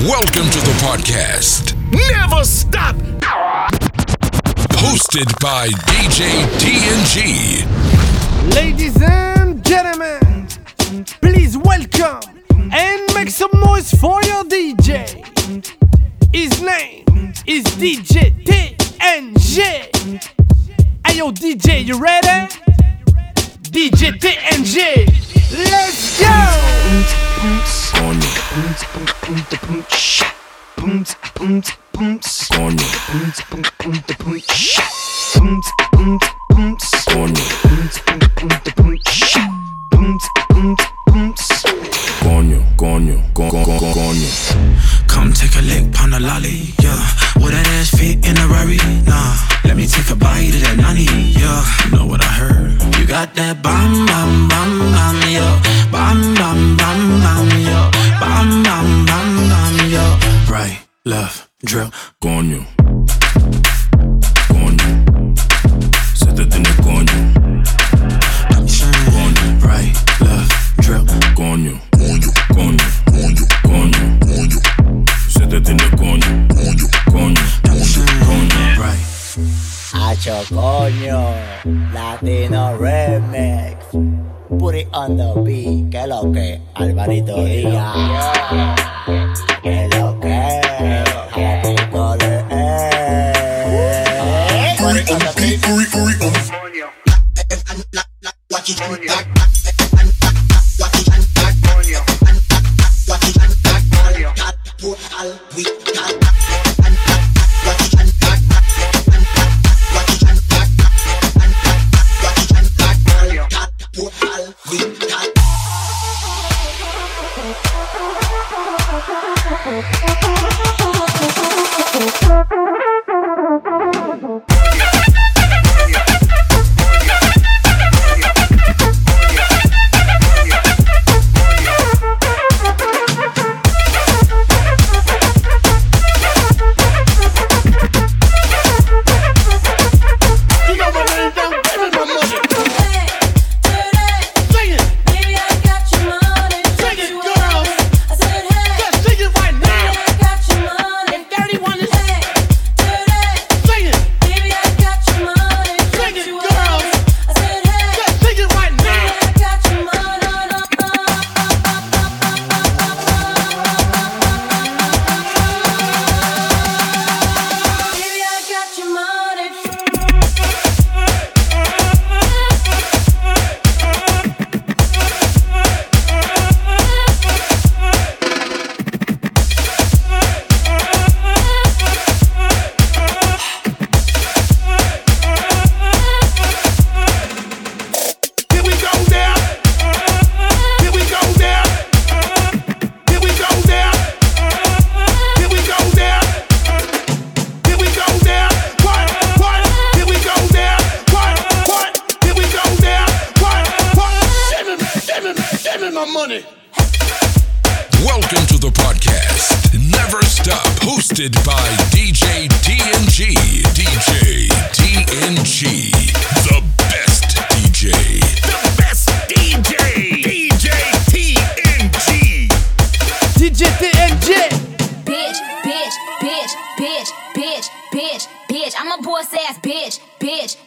Welcome to the podcast. Never stop. Hosted by DJ TNG. Ladies and gentlemen, please welcome and make some noise for your DJ. His name is DJ TNG. Hey yo, DJ, you ready? DJ TNG, let's go! Coño, Come take a lick, pon a lolly, yeah. Would that ass fit in a Rari? Nah. Let me take a bite of that nani, yeah. Know what I heard? You got that bam bam bam bam, yeah. Bam bam bam bam, yeah. Bam bam bam bam, yeah. Right, left, drill. Coño. Coño. Se te tiene coño. Got me saying, Coño. right, left, drill. Coño. Coño. Hacho coño, Latino Remix. Put it on the beat, que lo que Alvarito diga. Que lo que Jalisco le es. Put it on the beat. You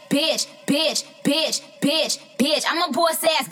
bitch, bitch, bitch, bitch, bitch. I'm a boss ass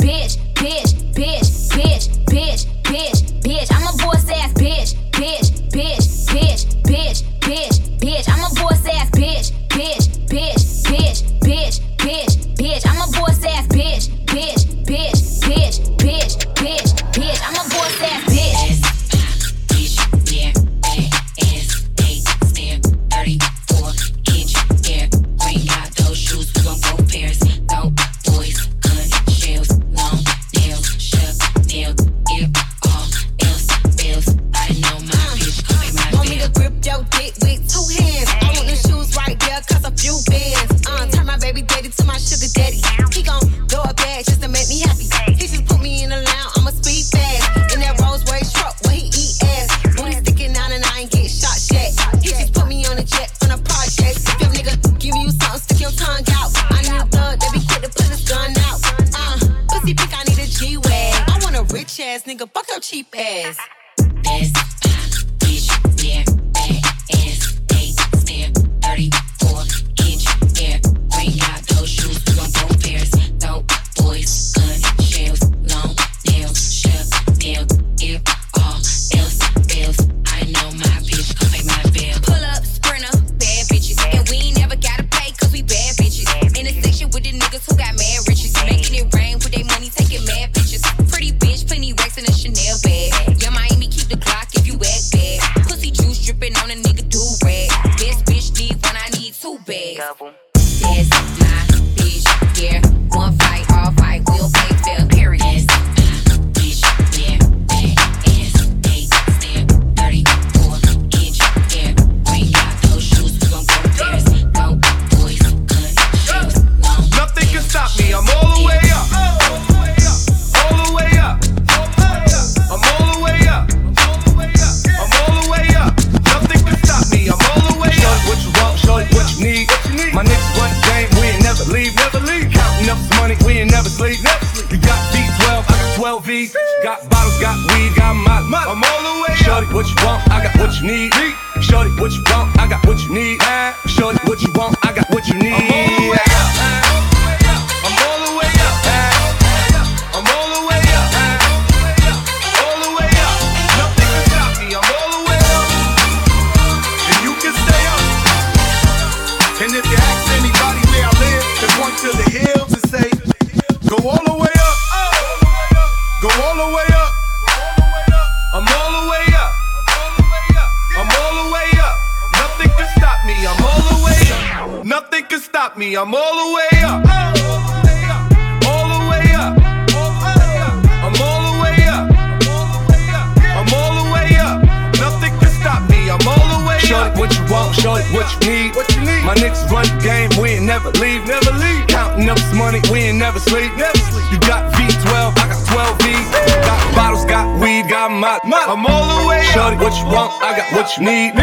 what you need.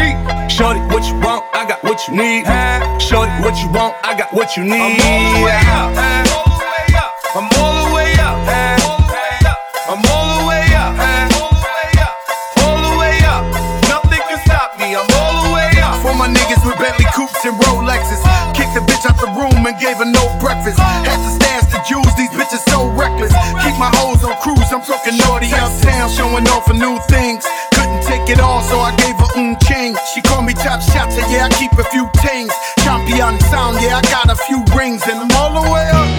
Shorty, what you want? I got what you need. Shorty, what you want? I got what you need. I'm all the way up. I'm all the way up. All the way up, I'm all the way up. All the way up. All the way up. Nothing can stop me. I'm all the way up. For my niggas with Bentley coupes and Rolexes. Kicked the bitch out the room and gave her no breakfast. Had to stash the jewels, these bitches so reckless. Keep my hoes on cruise, I'm talking naughty uptown, showing off for new things. Couldn't take it all, so I gave her un. She called me top shotter, yeah, I keep a few tings. Champion sound, yeah, I got a few rings, and I'm all the way up.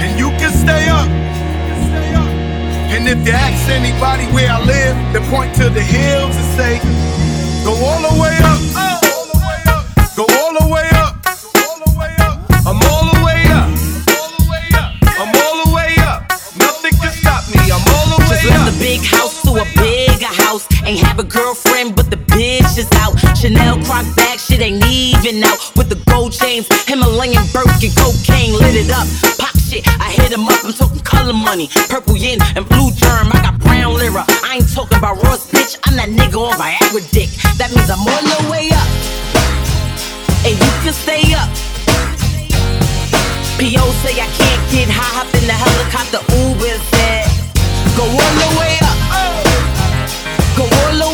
And you can stay up. And if you ask anybody where I live, they point to the hills and say, Go all the way up. Go all the way up. I'm all the way up. I'm all the way up. Nothing can stop me. I'm all the way Just left up. the big house to a bigger house. Ain't have a girlfriend, Croc bag, shit ain't even out. With the gold chains, Himalayan Birkin, cocaine lit it up. Pop shit, I hit him up. I'm talking color money, purple yin and blue germ. I got brown lira. I ain't talking about Ross, bitch. I'm that nigga on Viagra dick. That means I'm on the way up. And you can stay up. P.O. say I can't get high, hop in the helicopter, Uber said. Go all the way up. Go all the way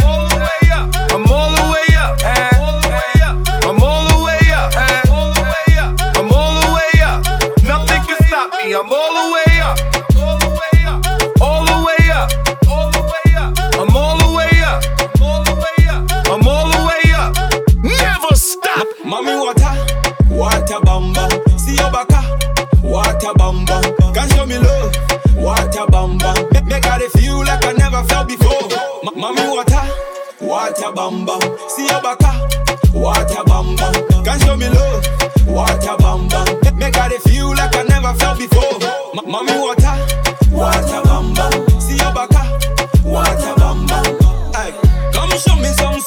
Baka, water bamba. Can show me love, water bamba. Make, her feel like I never felt before. Mommy water, water bamba. See your baka, water bamba. Ay, come show me some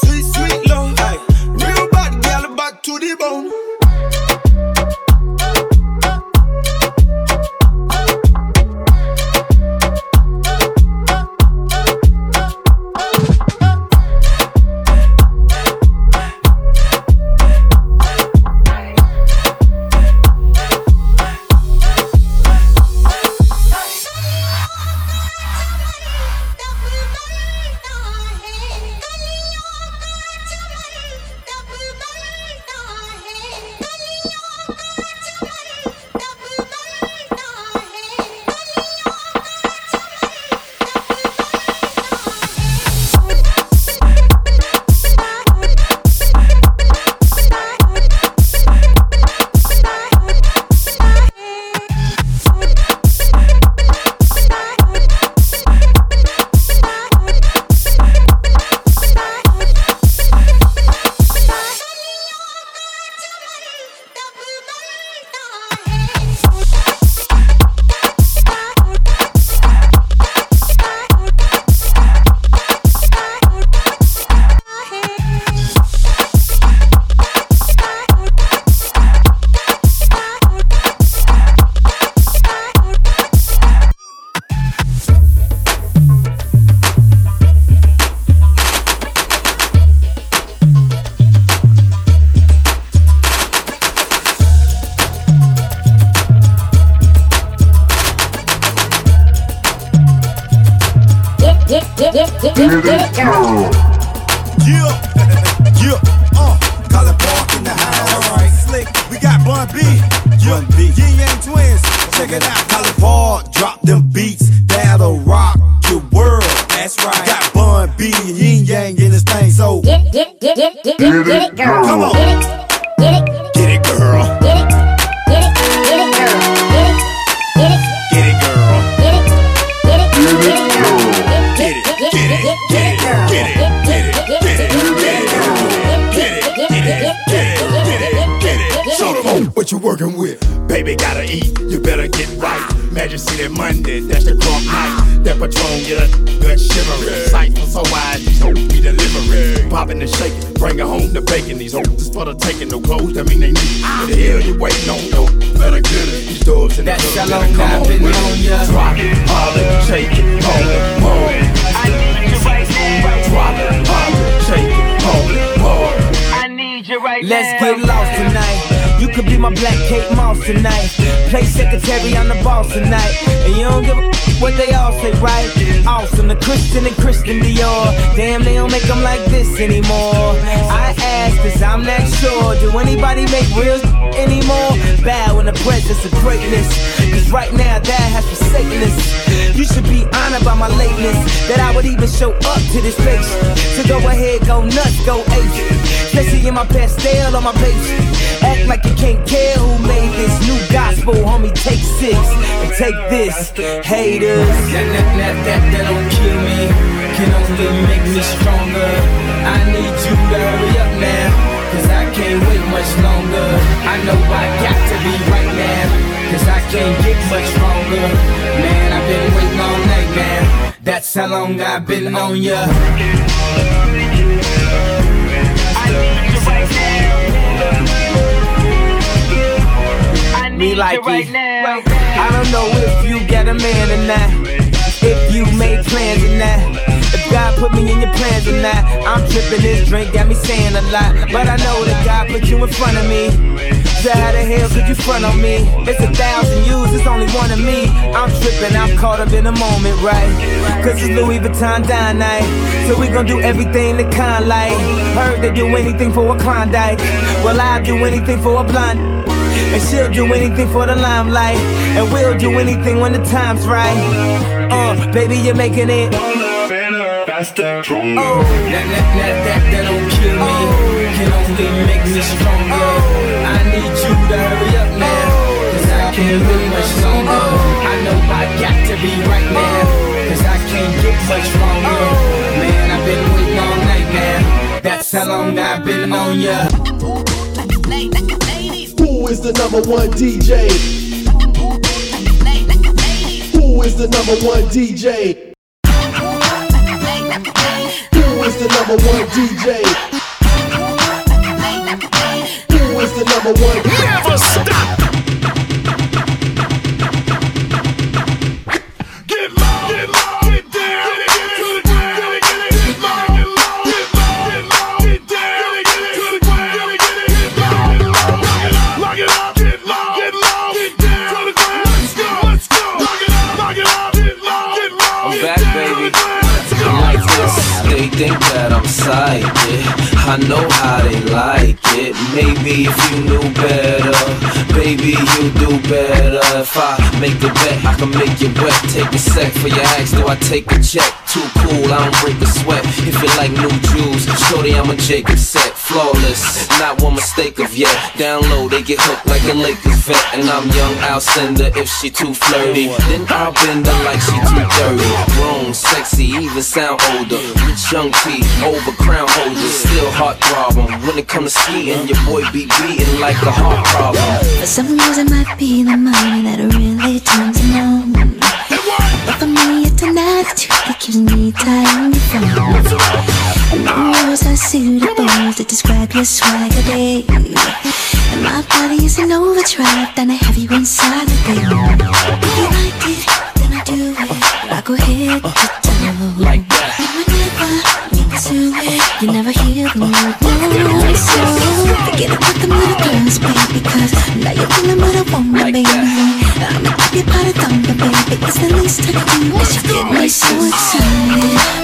We got Bun B. Yin Yang Twins. Check it out. Collipark, drop them beats that'll rock your world. That's right. Got Bun B Yin Yang in this thing, so Get, get, get, get, get, get, get it, girl. Come on. Get it, bringing home the bacon. These hoes is for the taking, no clothes, that mean they need. What the hell you waiting on, though? Better get it. These dogs in the That's club, better come on with it. Drop it, holler, shake it, hold it, move it. I need you right now. Drop it, holler, shake it, hold it, move it. I need you right Let's now. get lost tonight. You could be my black Kate Moss tonight. Play secretary, I'm the boss tonight. And you don't give a what they all say, right? Awesome, the Christian and Christian Dior. Damn, they don't make them like this anymore. I ask, cause I'm not sure. Do anybody make real anymore? Bow in the presence of greatness. Cause right now, that has forsaken us. You should be honored by my lateness. That I would even show up to this place. So go ahead, go nuts, go ape. Especially in my Pastelle on my Bape. Act like you can't care who made this new gospel, homie. Take six and take this, haters. That, that, that, that, that don't kill me, can only make me stronger. I need you to hurry up now, cause I can't wait much longer. I know I got to be right now, cause I can't get much longer. Man, I've been waiting all night, man. That's how long I've been on ya. Me like right it. now. I don't know if you got a man or not. If you made plans or not. If God put me in your plans or not. I'm tripping this drink, got me saying a lot. But I know that God put you in front of me. So how the hell could you front on me? It's a thousand yous, it's only one of me. I'm tripping, I'm caught up in the moment, right? Cause it's Louis Vuitton Don night. So we gon' do everything the kind like. Heard they do anything for a Klondike. Well, I'll do anything for a blonde. And she'll do anything for the limelight. And we'll do anything when the time's right. Uh, baby, you're making it. Faster, stronger. Oh, that, that, that, that, that don't kill me. Can only make me stronger. I need you to hurry up now. Cause I can't wait much longer. I know I got to be right now. Cause I can't get much longer. Man, I've been waiting all night now. That's how long I've been on ya. Who is the number one DJ? Who is the number one DJ? Who is the number one DJ? Who is the number one? Never stop. Think that I'm psychic. I know how they like it. Maybe if you knew better, baby, you do better. If I make a bet, I can make you wet. Take a sec for your ass, do I take a check? Too cool, I don't break a sweat. If you like new jewels, shorty, I'm a Jacob set. Flawless, not one mistake of yet. Down low, they get hooked like a Lakers vet. And I'm young, I'll send her if she too flirty. Then I'll bend her like she too dirty. Grown, sexy, even sound older. Young T, over crown holder. Still heart problem. When it comes to skiing, your boy be beating like a heart problem. For some reason, might be the money that really turns him on. But for me, it's an attitude that keeps me tired and. No words are suitable to describe your swagger, babe. And my body is an overdrive, then I have you inside the babe. If you like it, then I do it. I go head uh-huh. Forget about them little girls, baby, cause now you're feeling what I want, my baby. I'ma you part of thunder, baby. It's the least I can do, but you get me so excited.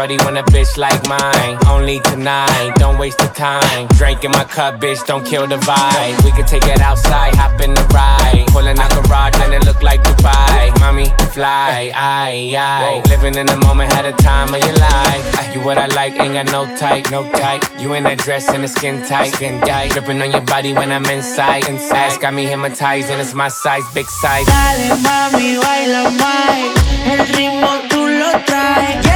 Shorty want a bitch like mine. Only tonight, don't waste the time. Drink in my cup, bitch, don't kill the vibe. We could take it outside, hop in the ride. Pulling out garage and it look like Dubai. Mommy, fly, aye, aye. Living in the moment, had a time of your life. You what I like, ain't got no type, no type. You in that dress and the skin tight, skin tight. Dripping on your body when I'm inside, inside. Got me hypnotized and it's my size, big size. Dale, mami, baila más. El ritmo tú lo traes.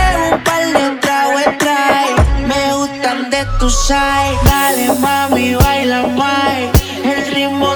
Tu. Dale, mami, baila más. El ritmo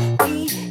We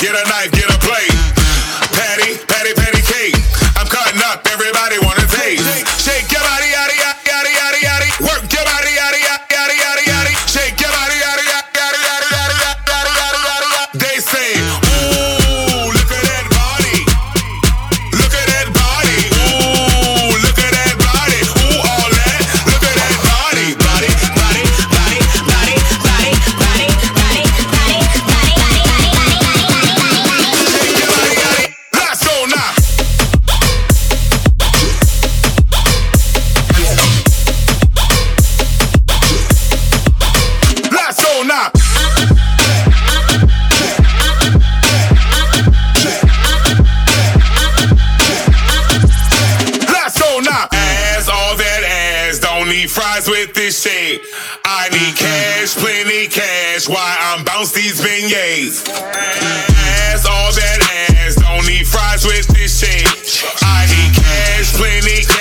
Get a knife, get a don't need fries with this shit. I need cash, plenty cash. Why I'm bounce these beignets? Ass, all that ass. Don't need fries with this shit. I need cash, plenty cash.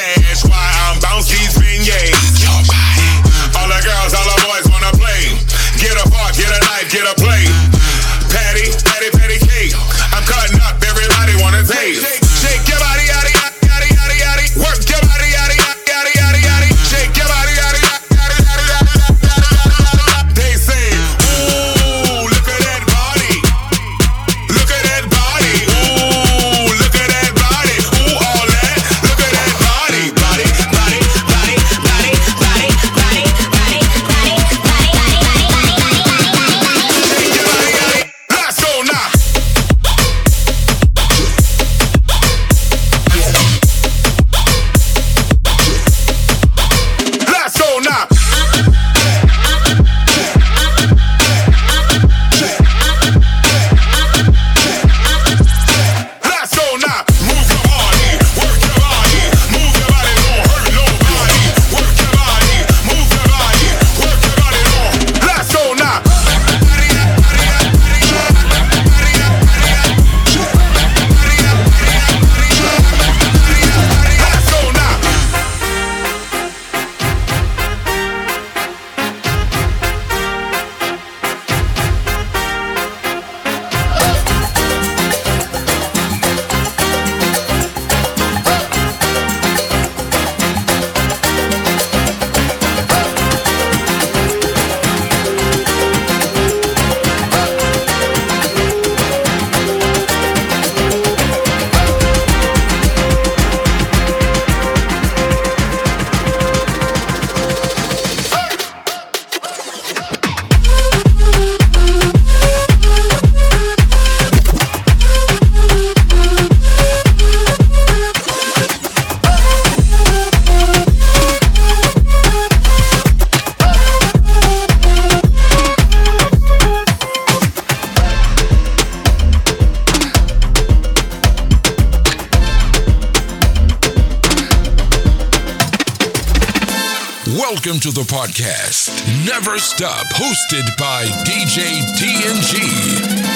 Never Stop, hosted by DJ TNG.